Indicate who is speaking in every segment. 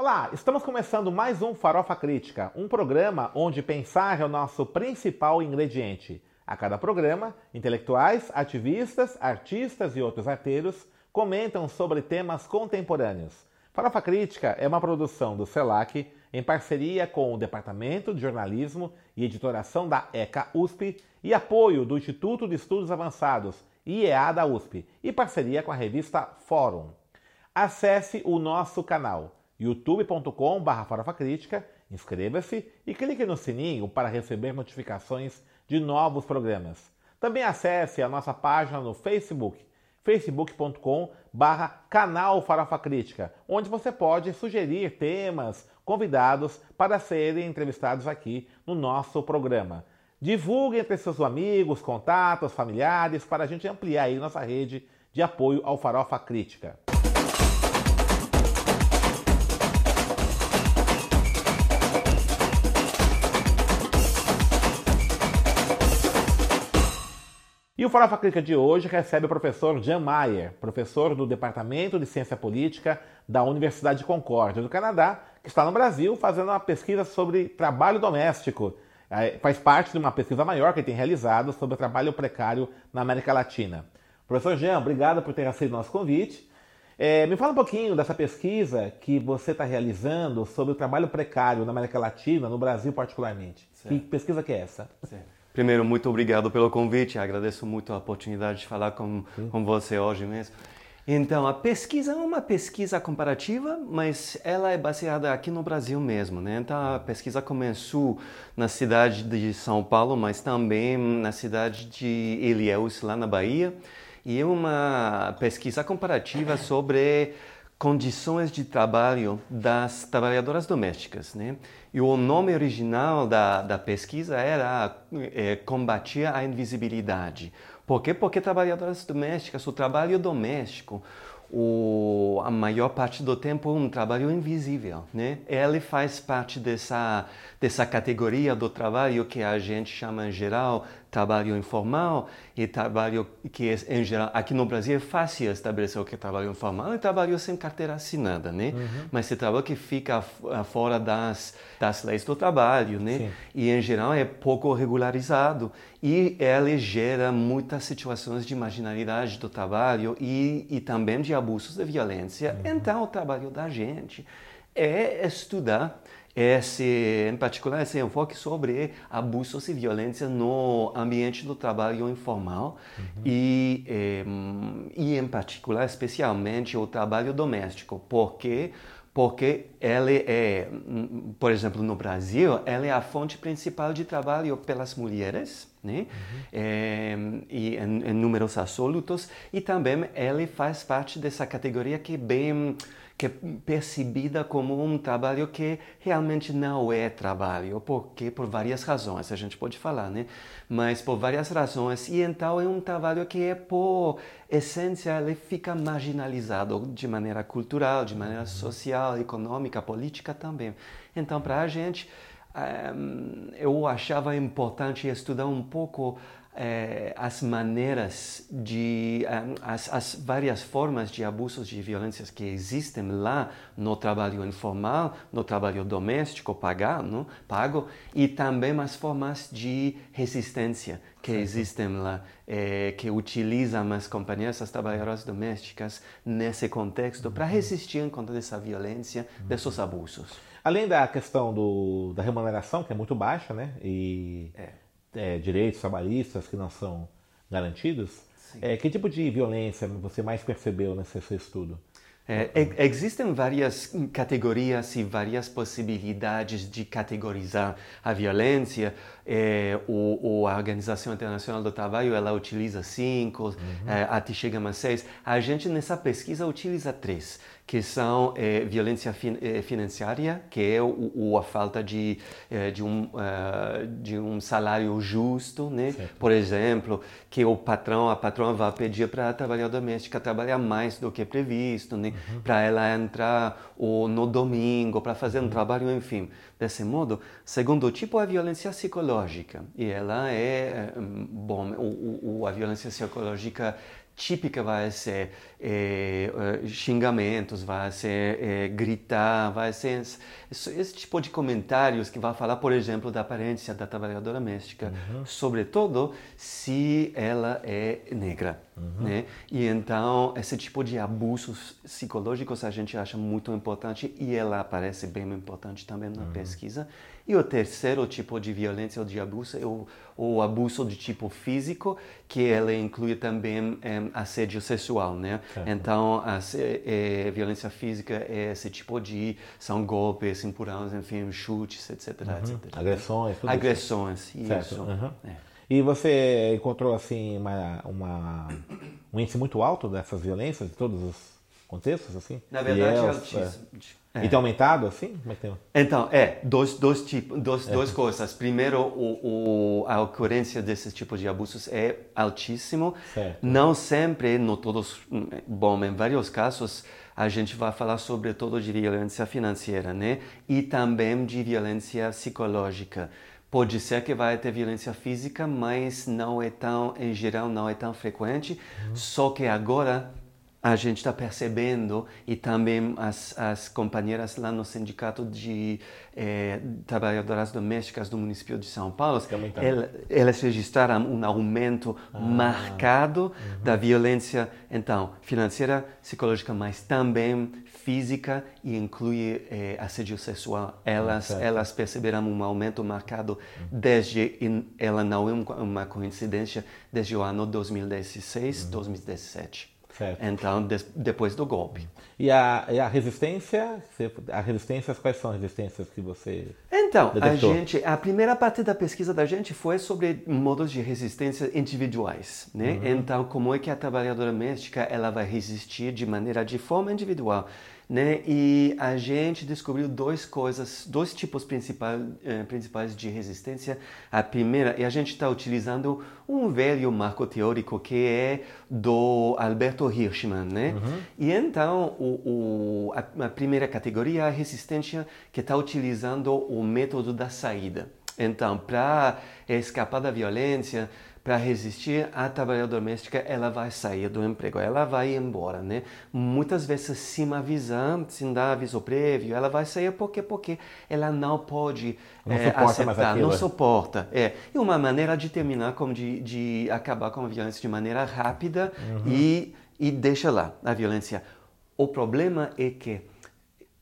Speaker 1: Olá, estamos começando mais um Farofa Crítica, um programa onde pensar é o nosso principal ingrediente. A cada programa, intelectuais, ativistas, artistas e outros arteiros comentam sobre temas contemporâneos. Farofa Crítica é uma produção do CELAC em parceria com o Departamento de Jornalismo e Editoração da ECA USP e apoio do Instituto de Estudos Avançados, IEA da USP, e parceria com a revista Fórum. Acesse o nosso canal youtube.com.br farofacrítica, inscreva-se e clique no sininho para receber notificações de novos programas. Também acesse a nossa página no Facebook, facebook.com canal Farofa Crítica, onde você pode sugerir temas, convidados para serem entrevistados aqui no nosso programa. Divulgue entre seus amigos, contatos, familiares, para a gente ampliar aí nossa rede de apoio ao Farofa Crítica. E o Farofa Crítica de hoje recebe o professor Jan Mayer, professor do Departamento de Ciência Política da Universidade de Concórdia do Canadá, que está no Brasil fazendo uma pesquisa sobre trabalho doméstico. É, faz parte de uma pesquisa maior que ele tem realizado sobre o trabalho precário na América Latina. Professor Jean, obrigado por ter aceito o nosso convite. É, me fala um pouquinho dessa pesquisa que você está realizando sobre o trabalho precário na América Latina, no Brasil particularmente. Certo. Que pesquisa que é essa?
Speaker 2: Certo. Primeiro, muito obrigado pelo convite. Agradeço muito a oportunidade de falar com, com você hoje mesmo. Então, a pesquisa é uma pesquisa comparativa, mas ela é baseada aqui no Brasil mesmo, né? Então, a pesquisa começou na cidade de São Paulo, mas também na cidade de Ilhéus, lá na Bahia. E é uma pesquisa comparativa sobre condições de trabalho das trabalhadoras domésticas, né? E o nome original da, da pesquisa era é, a invisibilidade. Por quê? Porque trabalhadoras domésticas, o trabalho doméstico, o, a maior parte do tempo um trabalho invisível, né? Ele faz parte dessa dessa categoria do trabalho que a gente chama em geral trabalho informal e trabalho que em geral aqui no Brasil é fácil estabelecer o que é trabalho informal é trabalho sem carteira assinada, né? Uhum. Mas esse trabalho que fica fora das das leis do trabalho, né? Sim. E em geral é pouco regularizado e ele gera muitas situações de marginalidade do trabalho e, e também de abusos de violência. Uhum. Então o trabalho da gente é estudar esse, em particular, esse enfoque sobre abusos e violência no ambiente do trabalho informal uhum. e, eh, e, em particular, especialmente o trabalho doméstico, porque porque ele é, por exemplo, no Brasil, ela é a fonte principal de trabalho pelas mulheres, né? Uhum. É, e em, em números absolutos, e também ele faz parte dessa categoria que é bem que é percebida como um trabalho que realmente não é trabalho, porque por várias razões, a gente pode falar, né? Mas por várias razões, e então é um trabalho que é por essência ele fica marginalizado de maneira cultural, de maneira social, econômica, política também. Então para a gente um, eu achava importante estudar um pouco eh, as maneiras de eh, as, as, várias formas de abusos de violências que existem lá no trabalho informal, no trabalho doméstico pagado, pago e também as formas de resistência que existem lá, eh, que utilizam as companhias, as trabalhadoras domésticas nesse contexto para uhum. resistir contra essa violência, uhum. desses abusos.
Speaker 1: Além da questão do, da remuneração, que é muito baixa, né? E é é, direitos trabalhistas que não são garantidos. É, que tipo de violência você mais percebeu nesse seu estudo?
Speaker 2: É, existem várias categorias e várias possibilidades de categorizar a violência. É, o, o, a Organização Internacional do Trabalho ela utiliza cinco, uhum. é, até chega a seis. A gente nessa pesquisa utiliza três que são é, violência fin, é, financeira, que é o, o, a falta de, é, de, um, uh, de um salário justo, né? Por exemplo, que o patrão, a patroa vai pedir para a trabalhadora doméstica trabalhar mais do que previsto, né? Uhum. Para ela entrar ou no domingo, para fazer um uhum. trabalho, enfim. Desse modo, segundo tipo, a violência psicológica. E ela é, bom, o, o, a violência psicológica típica vai ser é, xingamentos, vai ser é, gritar, vai ser esse, esse, tipo de comentários que vai falar, por exemplo, da aparência da trabalhadora doméstica, uhum. sobretudo se ela é negra. Uhum. Né? E então, esse tipo de abusos psicológicos a gente acha muito importante e ela aparece bem importante também na uhum. pesquisa. E o terceiro tipo de violência ou de abuso é o, o abuso de tipo físico, que ele inclui também é, assédio sexual, né? Então, a é, violência física é esse tipo de são golpes, empurrões, enfim, chutes, etc, uhum. etc.
Speaker 1: Agressões, tudo
Speaker 2: Agressões, isso.
Speaker 1: isso. Uhum. É. E você encontrou assim uma, uma, um índice muito alto dessas violências em todos os contextos assim?
Speaker 2: Na verdade, é altíssimo.
Speaker 1: É. E tem aumentado assim? Como é que tem?
Speaker 2: Então, é, dois, dois, tipos, dois, é. duas coisas. Primeiro, o, o, a ocorrência desses tipos de abusos é altíssimo. Certo. Não sempre, no todos, bom, em vários casos, a gente vai falar sobretudo de violência financeira, né? E também de violência psicológica. Pode ser que vai ter violência física, mas não é tão, em geral, não é tão frequente. Uhum. Só que agora a gente está percebendo e também as, as companheiras lá no sindicato de eh, trabalhadoras domésticas do município de São Paulo, elas, elas registraram um aumento ah, marcado uhum. da violência, então, financeira, psicológica, mas também física e inclui eh, assédio sexual. Elas, ah, elas perceberam um aumento marcado uhum. desde, ela não é uma coincidência, desde o ano 2016, uhum. 2017. Certo. Então, des, depois do golpe.
Speaker 1: E a, e a resistência? Resistências, quais são as resistências que você
Speaker 2: Então, a gente, a primeira parte da pesquisa da gente foi sobre modos de resistência individuais, né? Uhum. Então, como é que a trabalhadora doméstica ela vai resistir de maneira, de forma individual né? E a gente descobriu duas coisas, dois tipos principais, eh, principais de resistência. A primeira, e a gente está utilizando um velho marco teórico que é do Alberto Hirschman, né? Uhum. E então, o, o, a, a primeira categoria é a resistência que está utilizando o método da saída. Então, para escapar da violência, para resistir, a trabalhadora doméstica ela vai sair do emprego, ela vai embora, né? Muitas vezes sem avisar, sem dar aviso prévio, ela vai sair porque porque ela não pode
Speaker 1: não é, aceitar,
Speaker 2: não suporta. É e uma maneira de terminar, como de, de acabar com a violência de maneira rápida uhum. e e deixa lá a violência. O problema é que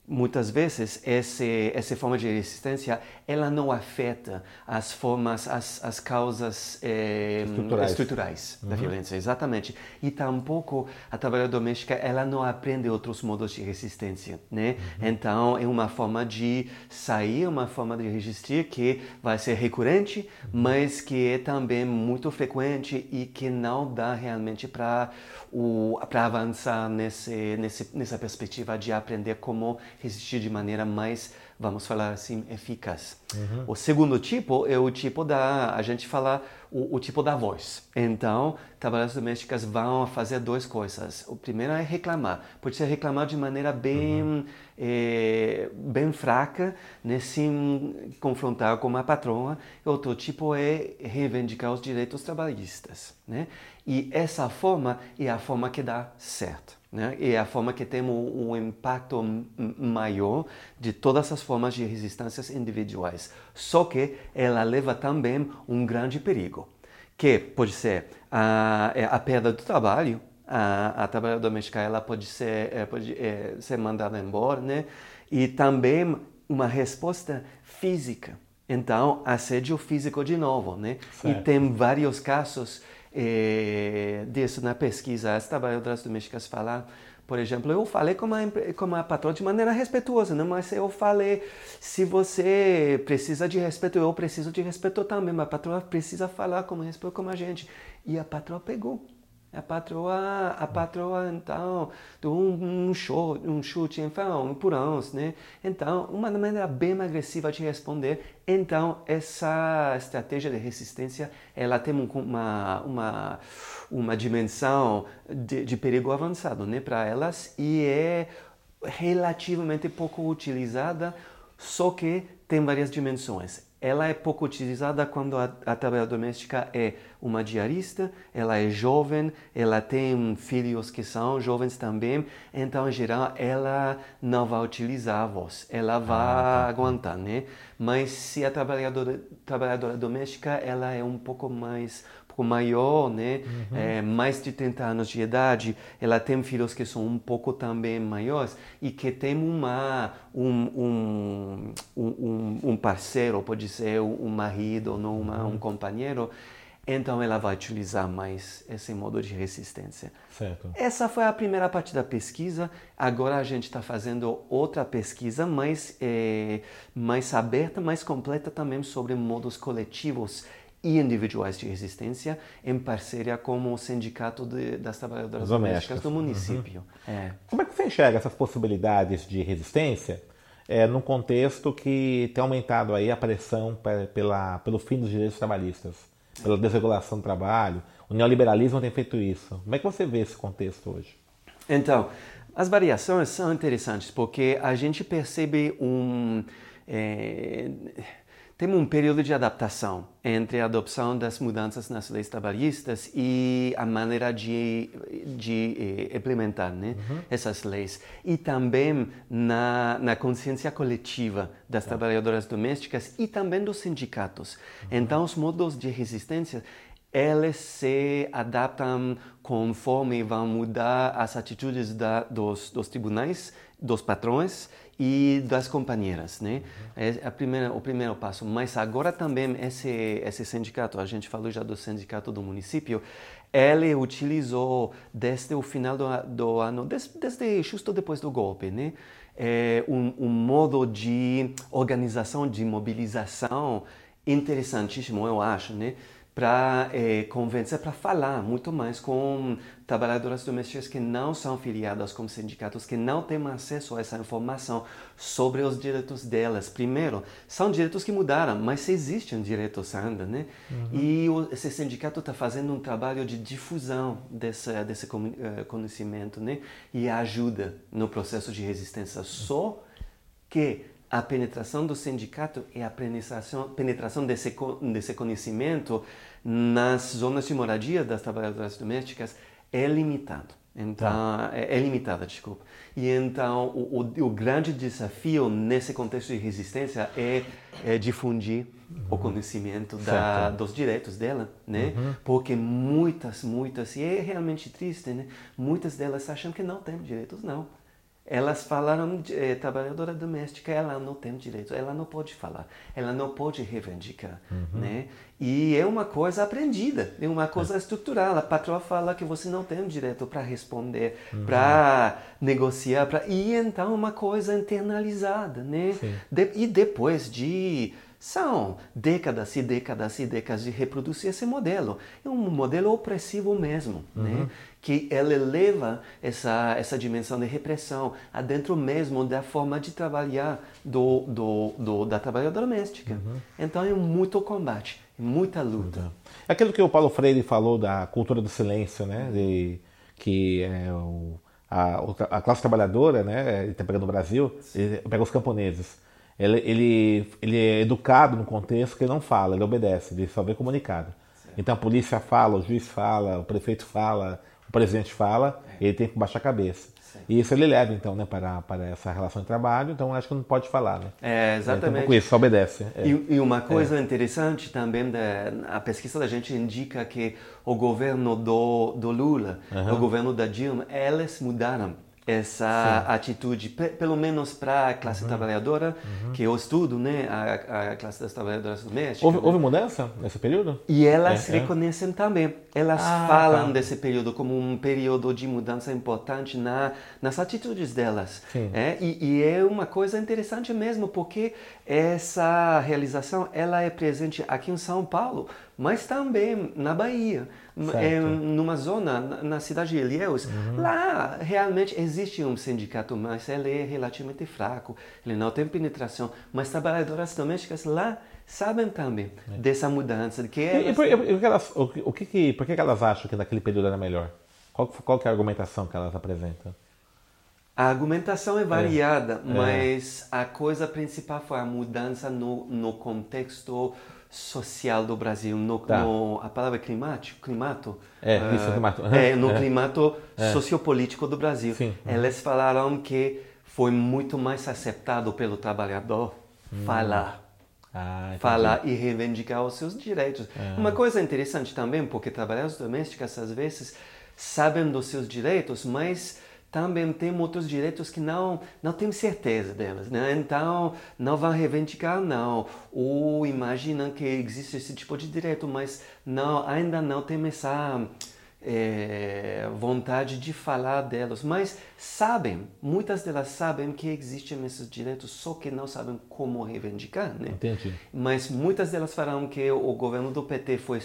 Speaker 2: muitas vezes esse, essa forma de resistência ela não afeta as formas as, as causas eh, estruturais, estruturais uhum. da violência exatamente e tampouco a trabalhadora doméstica ela não aprende outros modos de resistência né uhum. então é uma forma de sair uma forma de resistir que vai ser recorrente uhum. mas que é também muito frequente e que não dá realmente para o para avançar nesse, nesse nessa perspectiva de aprender como resistir de maneira mais, vamos falar assim, eficaz. Uhum. O segundo tipo é o tipo da, a gente fala, o, o tipo da voz. Então, trabalhadoras domésticas vão fazer duas coisas. O primeiro é reclamar. Pode ser reclamar de maneira bem, uhum. é, bem fraca, né, sem confrontar com a patroa. Outro tipo é reivindicar os direitos trabalhistas. Né? E essa forma é a forma que dá certo. Né? E é a forma que tem um, impacto maior de todas as formas de resistências individuais. Só que ela leva também um grande perigo, que pode ser a, é a perda do trabalho, a, a trabalhadora doméstica ela pode ser, é, pode, é, ser mandada embora, né? e também uma resposta física. Então, assédio físico de novo, né? Certo. E tem vários casos é, disso na pesquisa. As trabalhadoras domésticas falam, por exemplo, eu falei com a, com a patroa de maneira respeituosa, né? mas eu falei, se você precisa de respeito, eu preciso de respeito também, a patroa precisa falar com respeito com a gente. E a patroa pegou. A patroa, a patroa então, deu um, um, show, um chute, então, um empurrões, né? Então, uma maneira bem agressiva de responder. Então, essa estratégia de resistência, ela tem uma, uma, uma dimensão de, de perigo avançado, né, para elas e é relativamente pouco utilizada só que tem várias dimensões. Ela é pouco utilizada quando a, a trabalhadora doméstica é uma diarista, ela é jovem, ela tem filhos que são jovens também, então, em geral, ela não vai utilizar a voz, ela vai ah, tá. aguentar, né? Mas se a trabalhadora, trabalhadora doméstica, ela é um pouco mais pouco maior, né? Uhum. É, mais de 30 anos de idade, ela tem filhos que são um pouco também maiores e que tem uma, um, um, um, um parceiro, pode ser um marido ou não uma, um uhum. companheiro, então ela vai utilizar mais esse modo de resistência.
Speaker 1: Certo.
Speaker 2: Essa foi a primeira parte da pesquisa. Agora a gente está fazendo outra pesquisa mais, é, mais aberta, mais completa também sobre modos coletivos e individuais de resistência em parceria com o Sindicato de, das Trabalhadoras Domésticas do município.
Speaker 1: Uhum. É. Como é que você enxerga essas possibilidades de resistência é, num contexto que tem aumentado aí a pressão pela, pelo fim dos direitos trabalhistas, pela desregulação do trabalho? O neoliberalismo tem feito isso. Como é que você vê esse contexto hoje?
Speaker 2: Então, as variações são interessantes porque a gente percebe um... É, temos um período de adaptação entre a adoção das mudanças nas leis trabalhistas e a maneira de, de eh, implementar né, uhum. essas leis. E também na, na consciência coletiva das tá. trabalhadoras domésticas e também dos sindicatos. Uhum. Então, os modos de resistência eles se adaptam conforme vão mudar as atitudes da, dos, dos tribunais, dos patrões e das companheiras, né? É a primeira, o primeiro passo. Mas agora também esse esse sindicato, a gente falou já do sindicato do município, ele utilizou desde o final do, do ano, desde, desde justo depois do golpe, né? É um, um modo de organização, de mobilização interessantíssimo, eu acho, né? Para é, convencer, para falar muito mais com trabalhadoras domésticas que não são filiadas com sindicatos, que não têm acesso a essa informação sobre os direitos delas. Primeiro, são direitos que mudaram, mas existem direitos ainda, né? Uhum. E o, esse sindicato está fazendo um trabalho de difusão desse, desse uh, conhecimento, né? E ajuda no processo de resistência. Só que a penetração do sindicato e a penetração, penetração desse, desse conhecimento nas zonas de moradia das trabalhadoras domésticas é limitado. Então, tá. é, é, limitada, desculpa. E então, o, o, o, grande desafio nesse contexto de resistência é, é difundir uhum. o conhecimento da, dos direitos dela, né? Uhum. Porque muitas, muitas, e é realmente triste, né? Muitas delas acham que não têm direitos, não elas falaram de eh, trabalhadora doméstica, ela não tem direito, ela não pode falar, ela não pode reivindicar, uhum. né? E é uma coisa aprendida, é uma coisa é. estrutural. A patroa fala que você não tem direito para responder, uhum. para negociar, para e então uma coisa internalizada, né? De, e depois de são décadas e décadas e décadas de reproduzir esse modelo. É um modelo opressivo mesmo, uhum. né? que ele leva essa, essa dimensão de repressão adentro mesmo da forma de trabalhar do, do, do da trabalhadora doméstica. Uhum. Então é muito combate, muita luta.
Speaker 1: É aquilo que o Paulo Freire falou da cultura do silêncio, né? De, que é o, a, a classe trabalhadora, né? Ele está pegando o Brasil, ele pega os camponeses ele, ele, ele é educado no contexto que ele não fala, ele obedece, ele só vê comunicado. Certo. Então a polícia fala, o juiz fala, o prefeito fala, o presidente fala, é. ele tem que baixar a cabeça. Certo. E isso ele leva, então, né, para, para essa relação de trabalho, então acho que não pode falar, né?
Speaker 2: É, exatamente.
Speaker 1: Então, isso, só obedece.
Speaker 2: É. E, e, uma coisa é. interessante também, da, a pesquisa da gente indica que o governo do, do Lula, uhum. o governo da Dilma, eles mudaram essa Sim. atitude, pelo menos para a classe uhum. trabalhadora, uhum. que eu estudo, né, a, a classe das trabalhadoras domésticas.
Speaker 1: Houve,
Speaker 2: né?
Speaker 1: houve mudança nesse período?
Speaker 2: E elas é, é. reconhecem é. também. Elas ah, falam tá. desse período como um período de mudança importante na, nas atitudes delas. É? E, e, é uma coisa interessante mesmo, porque essa realização ela é presente aqui em São Paulo, mas também na Bahia é, numa zona, na cidade de Ilhéus, uhum. lá realmente existe um sindicato, mas ele é relativamente fraco, ele não tem penetração, mas trabalhadoras domésticas lá sabem também é. dessa mudança. De que elas...
Speaker 1: e, por, e elas, o, o que, que, por que elas acham que naquele período era melhor? Qual, qual que é a argumentação que elas apresentam?
Speaker 2: A argumentação é variada, é. mas a coisa principal foi a mudança no, no contexto social do Brasil, no, tá. no a palavra climático, climato,
Speaker 1: é, uh, isso, climato. Uhum.
Speaker 2: É, no é. climato é. sociopolítico do Brasil. Sim. Eles falaram que foi muito mais acceptado pelo trabalhador hum. falar. Ah, falar e reivindicar os seus direitos. Uhum. Uma coisa interessante também, porque trabalhadores domésticos às vezes sabem dos seus direitos, mas também tem outros direitos que não não tem certeza delas, né? Então não vão reivindicar não, ou imaginam que existe esse tipo de direito, mas não ainda não tem essa é, vontade de falar delas, mas sabem, muitas delas sabem que existem esses direitos, só que não sabem como reivindicar, né?
Speaker 1: Entendi.
Speaker 2: Mas muitas delas falaram que o governo do PT foi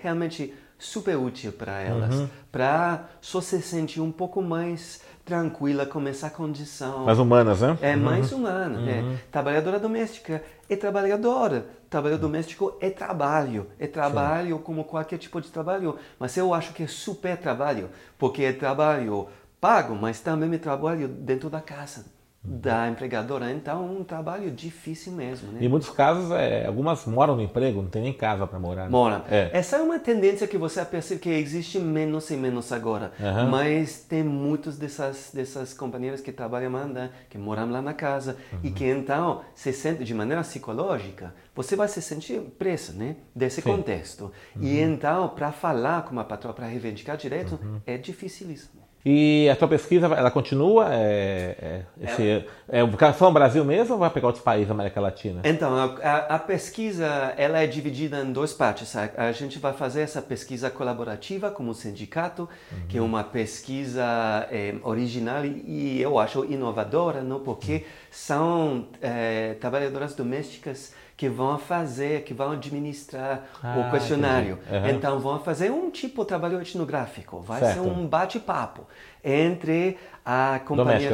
Speaker 2: realmente super útil para elas, uhum. para só se sentir um pouco mais tranquila com essa condição.
Speaker 1: Mais humanas, né?
Speaker 2: É, uhum. mais humana. É. Uhum. É. Trabalhadora doméstica é trabalhadora. Trabalho uhum. doméstico é trabalho. É trabalho Sim. como qualquer tipo de trabalho. Mas eu acho que é super trabalho, porque é trabalho pago, mas também é trabalho dentro da casa da empregadora. Então, um trabalho difícil mesmo. Né?
Speaker 1: Em muitos casos, é, algumas moram no emprego, não tem nem casa para morar. Né?
Speaker 2: Moram. É. Essa é uma tendência que você percebe que existe menos e menos agora. Uhum. Mas tem muitas dessas, dessas companheiras que trabalham lá, que moram lá na casa uhum. e que então se sentem de maneira psicológica. Você vai se sentir presa né, desse Sim. contexto. Uhum. E então, para falar com uma patroa, para reivindicar direito, uhum. é dificilíssimo.
Speaker 1: E a tua pesquisa, ela continua? É, é, esse, é, é só no Brasil mesmo ou vai pegar outros países da América Latina?
Speaker 2: Então, a, a, pesquisa ela é dividida em duas partes. A, a, gente vai fazer essa pesquisa colaborativa como sindicato, uhum. que é uma pesquisa é, original e, e, eu acho inovadora, não? porque uhum. são é, trabalhadoras domésticas que vão fazer, que vão administrar ah, o questionário. Uhum. Então vão fazer um tipo de trabalho etnográfico, vai certo. ser um bate-papo entre a companhia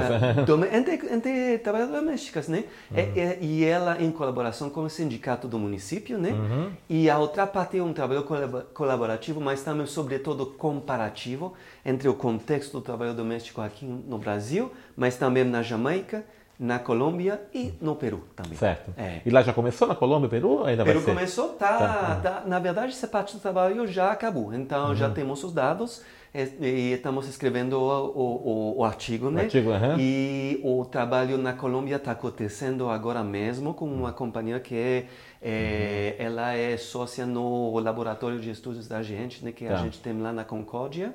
Speaker 2: entre, entre trabalhadoras domésticas, né? Uhum. E, e, ela em colaboração com o sindicato do município, né? Uhum. E a outra parte é um trabalho colaborativo, mas também sobretudo comparativo entre o contexto do trabalho doméstico aqui no Brasil, mas também na Jamaica na Colômbia e no Peru também.
Speaker 1: Certo. É. E lá já começou na Colômbia e Peru? Ainda
Speaker 2: Peru
Speaker 1: vai ser?
Speaker 2: começou, tá, tá, tá, Na verdade, essa parte do trabalho já acabou. Então uhum. já temos os dados e, e estamos escrevendo o, o, o artigo, né?
Speaker 1: O artigo, uhum.
Speaker 2: E o trabalho na Colômbia está acontecendo agora mesmo com uma companhia que é, é uhum. ela é sócia no laboratório de estudos da gente, né? Que tá. a gente tem lá na Concórdia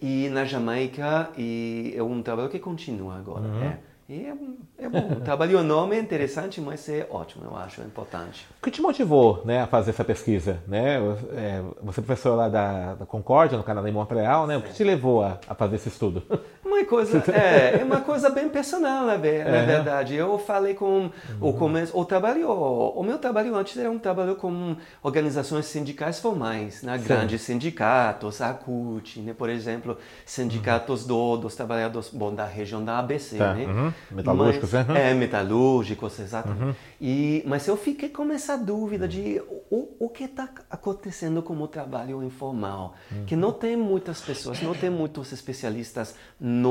Speaker 2: e na Jamaica e é um trabalho que continua agora. Uhum. É. E é, é bom. O trabalho nome é interessante, mas é ótimo, eu acho, é importante.
Speaker 1: O que te motivou né, a fazer essa pesquisa? Né? É, você é professor lá da, da Concórdia, no Canadá, em Montreal, né? O que te levou a, a fazer esse estudo?
Speaker 2: Uma coisa, é, é uma coisa bem personal, na, verdade. Eu falei com uhum. o começo, o trabalho, o meu trabalho antes era um trabalho com organizações sindicais formais, né? grandes sindicatos, a CUT, né? por exemplo, sindicatos uhum. do, dos trabalhadores bom, da região da ABC, tá. né? Uhum.
Speaker 1: Metalúrgicos,
Speaker 2: mas, uhum. É, metalúrgicos, exatamente. Uhum. E, mas eu fiquei com essa dúvida de o, o que está acontecendo com o trabalho informal, uhum. que não tem muitas pessoas, não tem muitos especialistas no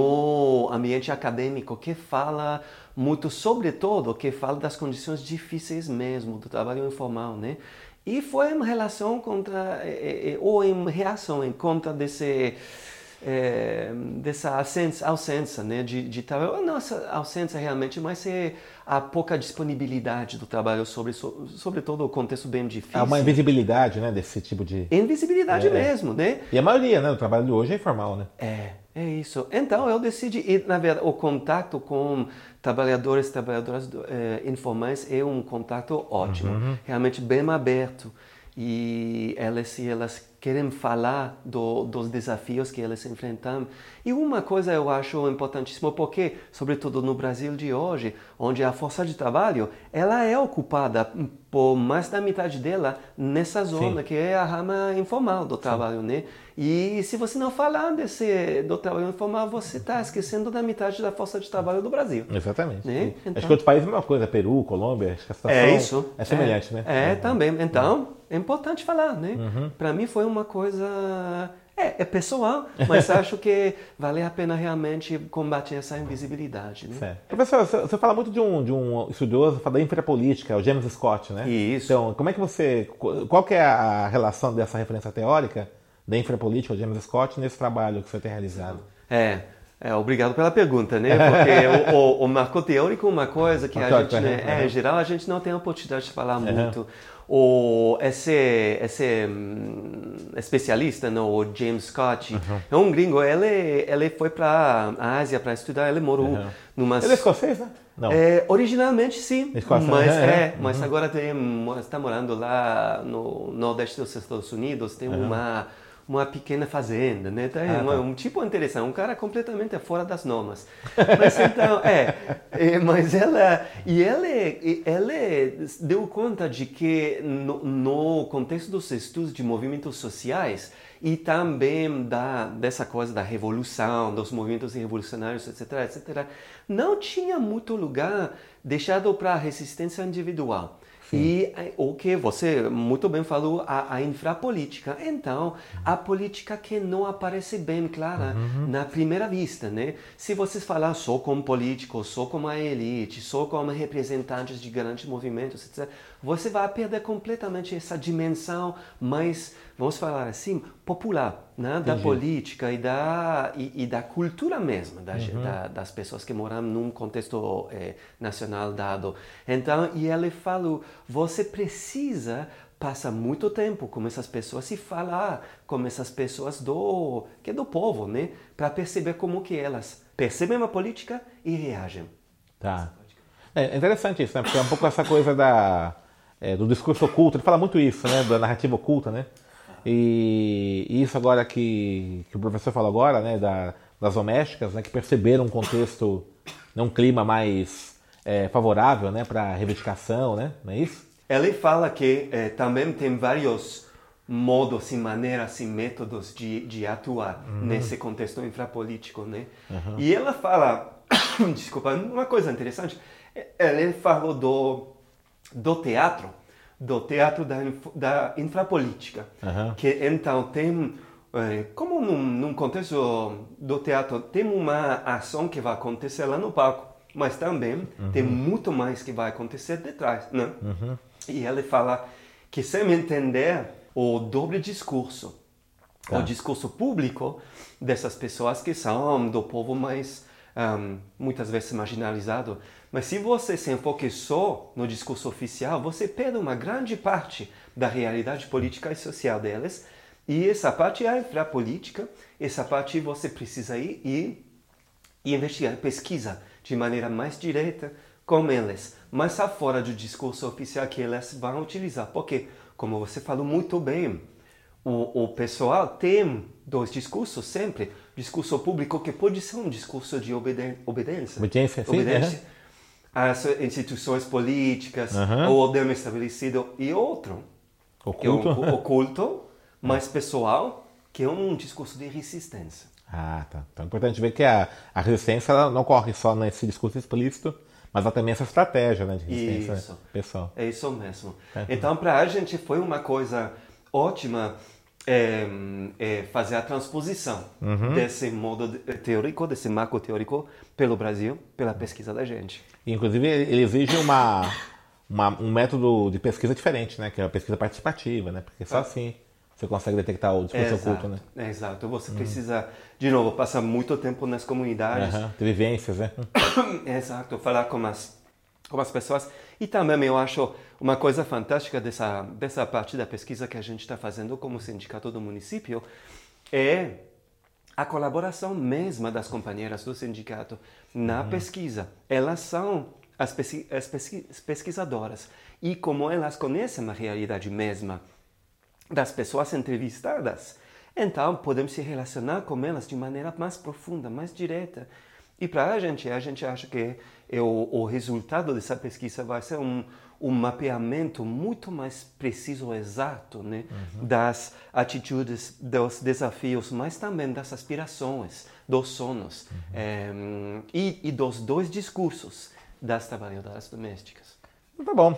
Speaker 2: ambiente acadêmico que fala muito, sobretudo, que fala das condições difíceis mesmo do trabalho informal, né? E foi em relação contra, ou em reação em contra desse é, dessa ausência, ausência né, de, de trabalho. Não essa ausência realmente, mas é a pouca disponibilidade do trabalho sobre, sobre todo o contexto bem difícil.
Speaker 1: Há uma invisibilidade né, desse tipo de...
Speaker 2: Invisibilidade é, mesmo, né?
Speaker 1: E a maioria né, do trabalho de hoje é informal, né?
Speaker 2: É, é isso. Então eu decidi, ir, na verdade, o contato com trabalhadores e trabalhadoras é, informais é um contato ótimo, uhum. realmente bem aberto. E elas, se elas querem falar do, dos desafios que eles enfrentam. E uma coisa eu acho importantíssima, porque, sobretudo no Brasil de hoje, onde a força de trabalho ela é ocupada por mais da metade dela nessa zona Sim. que é a rama informal do trabalho, Sim. né? E se você não falar desse do trabalho informal, você está esquecendo da metade da força de trabalho do Brasil.
Speaker 1: Exatamente. Né? Então, acho que outros países é a mesma coisa, Peru, Colômbia, acho que a situação
Speaker 2: é isso.
Speaker 1: É semelhante,
Speaker 2: é,
Speaker 1: né?
Speaker 2: É, também. Então, é importante falar, né? Uhum. Para mim foi uma coisa É, é pessoal, mas acho que vale a pena realmente combater essa invisibilidade. Né?
Speaker 1: Certo. Professor, você fala muito de um, de um estudioso da infrapolítica, o James Scott, né?
Speaker 2: Isso.
Speaker 1: Então, como é que você. Qual que é a relação dessa referência teórica da infrapolítica, o James Scott, nesse trabalho que você tem realizado?
Speaker 2: É, é, obrigado pela pergunta, né? Porque o, o, o, marco teórico é uma coisa que a gente, né, é, em geral, a gente não tem a oportunidade de falar muito o, esse, esse um, especialista, no, o James Scott, uhum. é um gringo, ele, ele foi para a Ásia para estudar, ele morou uhum. numa...
Speaker 1: Ele é escocês, né?
Speaker 2: Não. É, originalmente sim, Escócia, mas, é, é, mas uhum. agora está morando lá no nordeste dos Estados Unidos, tem uma uma pequena fazenda, né? Tá, ah, tá. Um tipo interessante, um cara completamente fora das normas. Mas então, é, é mas ela, e ele, ele deu conta de que no, no contexto dos estudos de movimentos sociais e também da, dessa coisa da revolução, dos movimentos revolucionários, etc., etc., não tinha muito lugar deixado para a resistência individual. E eh, o que você muito bem falou, a, a infrapolítica. Então, a política que não aparece bem clara uhum. na primeira vista, né? Se você falar só como políticos, só como a elite, só como representantes de grandes movimentos, etc., você vai perder completamente essa dimensão mais, vamos falar assim, popular, né? da política e da, e, e, da cultura mesmo da, uhum. da, das pessoas que moram num contexto eh, nacional dado. Então, e ele falou, você precisa passar muito tempo com essas pessoas e falar com essas pessoas do que é do povo, né, para perceber como que elas percebem a política e reagem.
Speaker 1: Tá. É interessante isso, né? Porque é um pouco essa coisa da é, do discurso oculto, ele fala muito isso, né, da narrativa oculta, né? E, isso agora que, que o professor falou agora, né, da, das domésticas, né, que perceberam um contexto, né, um clima mais é, favorável, né, para reivindicação, né, não é isso?
Speaker 2: Ele fala que é, também tem vários modos e maneiras e métodos de, de atuar uhum. nesse contexto infrapolítico, né? Uhum. E ela fala, desculpa, uma coisa interessante, ele falou do do teatro, do teatro da, da infrapolítica, uhum. que então tem, é, como num, num contexto do teatro, tem uma ação que vai acontecer lá no palco, mas também uhum. tem muito mais que vai acontecer detrás, né? Uhum. E ele fala que sem entender o doble discurso, tá. o discurso público dessas pessoas que são do povo mais um, muitas vezes marginalizado, mas se você se enfoque só no discurso oficial, você perde uma grande parte da realidade política e social delas. E essa parte é a infrapolítica, essa parte você precisa ir e, e investigar, pesquisa de maneira mais direta com elas, mas fora do discurso oficial que elas vão utilizar. Porque, como você falou muito bem, o, o pessoal tem dois discursos sempre. Discurso público que pode ser um discurso de obedi obediência.
Speaker 1: Obediência, sim. Obediência
Speaker 2: às instituições políticas, uhum. o ordem estabelecido, e outro,
Speaker 1: oculto,
Speaker 2: é um, oculto mais pessoal, que é um discurso de resistência.
Speaker 1: Ah, tá. Então é importante ver que a, a resistência não ocorre só nesse discurso explícito, mas há também essa estratégia né, de resistência isso. pessoal.
Speaker 2: É isso mesmo. É. Então, para a gente foi uma coisa ótima é, é fazer a transposição uhum. desse modo teórico, desse marco teórico, pelo Brasil, pela pesquisa da gente.
Speaker 1: Inclusive, ele exige uma, uma, um método de pesquisa diferente, né? Que é a pesquisa participativa, né? Porque só ah. assim você consegue detectar o discurso exato, oculto, né?
Speaker 2: É, exato. Você uhum. precisa, de novo, passar muito tempo nas comunidades. Uhum.
Speaker 1: Vivências, né?
Speaker 2: exato. Falar com as, com as pessoas. E também eu acho uma coisa fantástica dessa, dessa parte da pesquisa que a gente está fazendo como sindicato do município é a colaboração mesma das companheiras do sindicato na uhum. pesquisa. Elas são as, pesqui as pesqui pesquisadoras e como elas conhecem a realidade mesma das pessoas entrevistadas, então podemos se relacionar com elas de maneira mais profunda, mais direta. E para a gente, a gente acha que é o, o resultado dessa pesquisa vai ser um, um mapeamento muito mais preciso, exato, né, uhum. das atitudes, dos desafios, mas também das aspirações, dos sonhos uhum. é, e, e, dos dois discursos das trabalhadoras domésticas.
Speaker 1: Tá bom.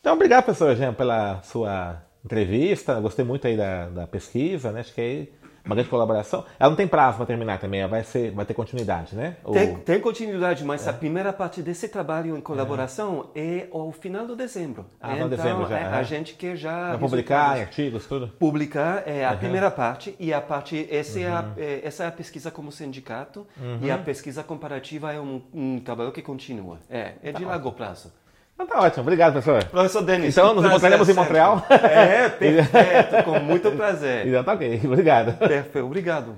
Speaker 1: Então, obrigado, professor Jean, pela sua entrevista. Gostei muito aí da, da pesquisa, né? Acho que aí uma grande colaboração. Ela não tem prazo para terminar também, ela vai, ser, vai ter continuidade, né?
Speaker 2: Tem, Ou... tem continuidade, mas é. a primeira parte desse trabalho em colaboração é, é ao final de dezembro.
Speaker 1: Ah, então, dezembro já. É,
Speaker 2: a gente quer já...
Speaker 1: Vai publicar artigos, tudo?
Speaker 2: Publicar é a uhum. primeira parte e a parte... Essa, uhum. é a, uhum. é, essa é a pesquisa como sindicato uhum. e a pesquisa comparativa é um, um trabalho que continua. É, é de tá longo prazo.
Speaker 1: Então tá ótimo. Obrigado, professor.
Speaker 2: Professor Denis.
Speaker 1: Então, nos encontraremos em Montreal?
Speaker 2: É, perfeito. com muito prazer.
Speaker 1: Então tá ok. Obrigado.
Speaker 2: Perfeito. Obrigado.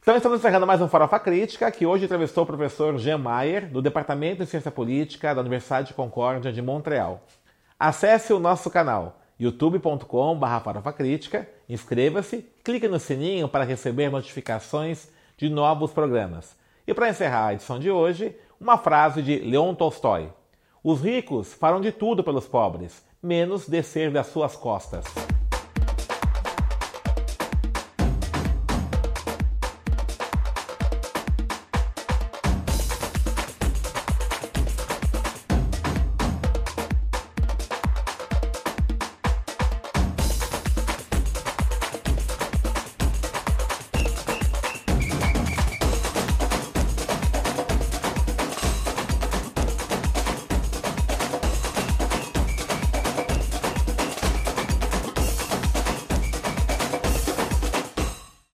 Speaker 1: Então estamos encerrando mais um Farofa Crítica, que hoje entrevistou o professor Jean Mayer, do Departamento de Ciência Política da Universidade de Concórdia de Montreal. Acesse o nosso canal youtube.com.br farofacrítica, inscreva-se, clique no sininho para receber notificações de novos programas. E para encerrar a edição de hoje, uma frase de Leon Tolstói. Os ricos farão de tudo pelos pobres, menos descer das suas costas.